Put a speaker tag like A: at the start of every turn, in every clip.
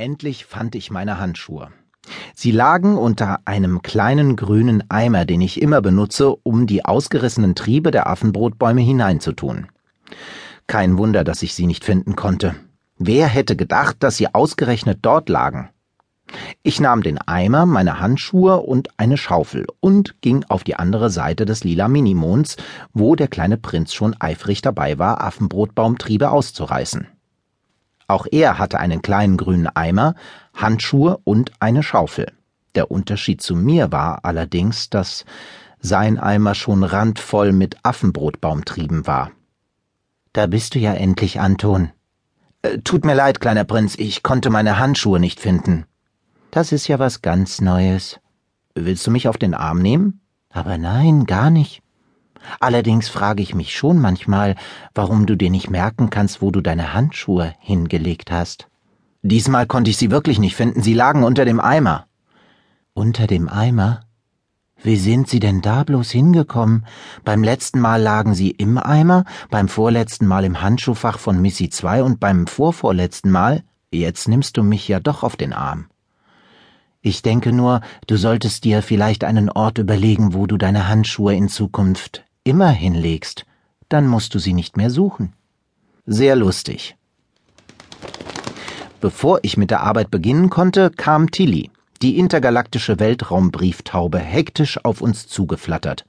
A: Endlich fand ich meine Handschuhe. Sie lagen unter einem kleinen grünen Eimer, den ich immer benutze, um die ausgerissenen Triebe der Affenbrotbäume hineinzutun. Kein Wunder, dass ich sie nicht finden konnte. Wer hätte gedacht, dass sie ausgerechnet dort lagen? Ich nahm den Eimer, meine Handschuhe und eine Schaufel und ging auf die andere Seite des lila Minimonds, wo der kleine Prinz schon eifrig dabei war, Affenbrotbaumtriebe auszureißen. Auch er hatte einen kleinen grünen Eimer, Handschuhe und eine Schaufel. Der Unterschied zu mir war allerdings, dass sein Eimer schon randvoll mit Affenbrotbaumtrieben war. Da bist du ja endlich, Anton. Äh, tut mir leid, kleiner Prinz, ich konnte meine Handschuhe nicht finden. Das ist ja was ganz Neues. Willst du mich auf den Arm nehmen? Aber nein, gar nicht. Allerdings frage ich mich schon manchmal, warum du dir nicht merken kannst, wo du deine Handschuhe hingelegt hast. Diesmal konnte ich sie wirklich nicht finden, sie lagen unter dem Eimer. Unter dem Eimer? Wie sind Sie denn da bloß hingekommen? Beim letzten Mal lagen Sie im Eimer, beim vorletzten Mal im Handschuhfach von Missy 2 und beim vorvorletzten Mal? Jetzt nimmst du mich ja doch auf den Arm. Ich denke nur, du solltest dir vielleicht einen Ort überlegen, wo du deine Handschuhe in Zukunft immer hinlegst, dann musst du sie nicht mehr suchen. Sehr lustig. Bevor ich mit der Arbeit beginnen konnte, kam Tilly, die intergalaktische Weltraumbrieftaube, hektisch auf uns zugeflattert.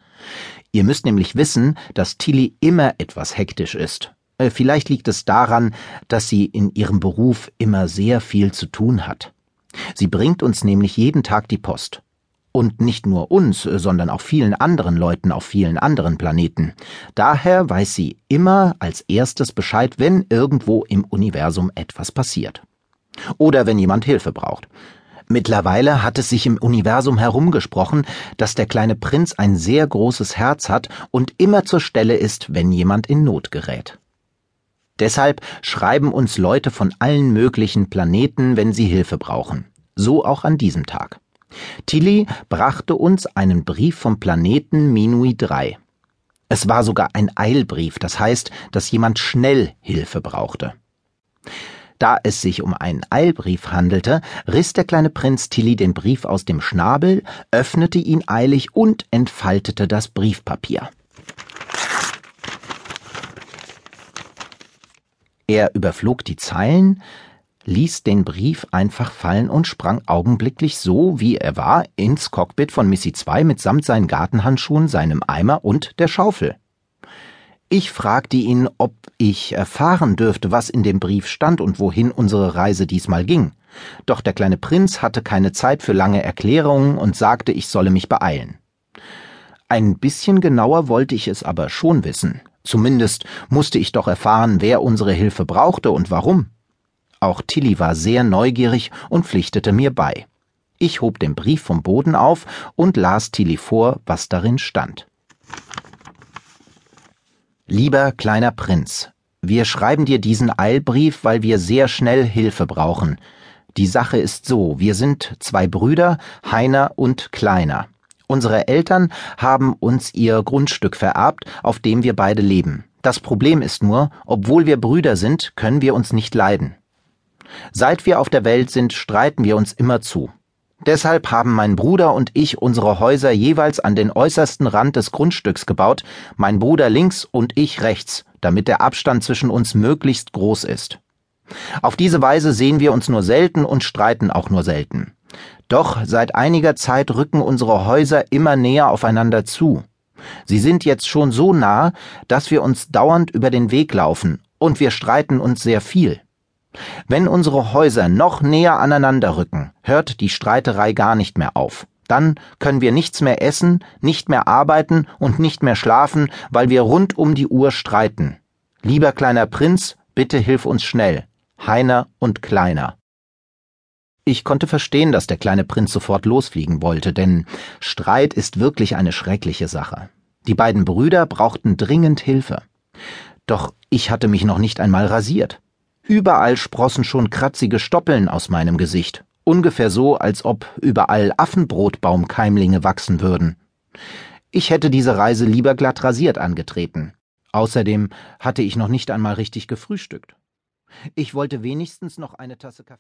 A: Ihr müsst nämlich wissen, dass Tilly immer etwas hektisch ist. Äh, vielleicht liegt es daran, dass sie in ihrem Beruf immer sehr viel zu tun hat. Sie bringt uns nämlich jeden Tag die Post. Und nicht nur uns, sondern auch vielen anderen Leuten auf vielen anderen Planeten. Daher weiß sie immer als erstes Bescheid, wenn irgendwo im Universum etwas passiert. Oder wenn jemand Hilfe braucht. Mittlerweile hat es sich im Universum herumgesprochen, dass der kleine Prinz ein sehr großes Herz hat und immer zur Stelle ist, wenn jemand in Not gerät. Deshalb schreiben uns Leute von allen möglichen Planeten, wenn sie Hilfe brauchen. So auch an diesem Tag. Tilly brachte uns einen Brief vom Planeten Minui 3. Es war sogar ein Eilbrief, das heißt, dass jemand schnell Hilfe brauchte. Da es sich um einen Eilbrief handelte, riss der kleine Prinz Tilly den Brief aus dem Schnabel, öffnete ihn eilig und entfaltete das Briefpapier. Er überflog die Zeilen, ließ den Brief einfach fallen und sprang augenblicklich so, wie er war, ins Cockpit von Missy 2 mitsamt seinen Gartenhandschuhen, seinem Eimer und der Schaufel. Ich fragte ihn, ob ich erfahren dürfte, was in dem Brief stand und wohin unsere Reise diesmal ging. Doch der kleine Prinz hatte keine Zeit für lange Erklärungen und sagte, ich solle mich beeilen. Ein bisschen genauer wollte ich es aber schon wissen. Zumindest musste ich doch erfahren, wer unsere Hilfe brauchte und warum. Auch Tilly war sehr neugierig und pflichtete mir bei. Ich hob den Brief vom Boden auf und las Tilly vor, was darin stand. Lieber kleiner Prinz, wir schreiben dir diesen Eilbrief, weil wir sehr schnell Hilfe brauchen. Die Sache ist so, wir sind zwei Brüder, Heiner und Kleiner. Unsere Eltern haben uns ihr Grundstück vererbt, auf dem wir beide leben. Das Problem ist nur, obwohl wir Brüder sind, können wir uns nicht leiden. Seit wir auf der Welt sind, streiten wir uns immer zu. Deshalb haben mein Bruder und ich unsere Häuser jeweils an den äußersten Rand des Grundstücks gebaut, mein Bruder links und ich rechts, damit der Abstand zwischen uns möglichst groß ist. Auf diese Weise sehen wir uns nur selten und streiten auch nur selten. Doch seit einiger Zeit rücken unsere Häuser immer näher aufeinander zu. Sie sind jetzt schon so nah, dass wir uns dauernd über den Weg laufen, und wir streiten uns sehr viel. Wenn unsere Häuser noch näher aneinander rücken, hört die Streiterei gar nicht mehr auf. Dann können wir nichts mehr essen, nicht mehr arbeiten und nicht mehr schlafen, weil wir rund um die Uhr streiten. Lieber kleiner Prinz, bitte hilf uns schnell. Heiner und Kleiner. Ich konnte verstehen, dass der kleine Prinz sofort losfliegen wollte, denn Streit ist wirklich eine schreckliche Sache. Die beiden Brüder brauchten dringend Hilfe. Doch ich hatte mich noch nicht einmal rasiert. Überall sprossen schon kratzige Stoppeln aus meinem Gesicht, ungefähr so, als ob überall Affenbrotbaumkeimlinge wachsen würden. Ich hätte diese Reise lieber glatt rasiert angetreten. Außerdem hatte ich noch nicht einmal richtig gefrühstückt. Ich wollte wenigstens noch eine Tasse Kaffee.